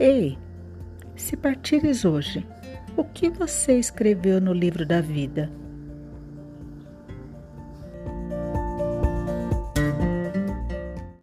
Ei, se partires hoje, o que você escreveu no livro da vida?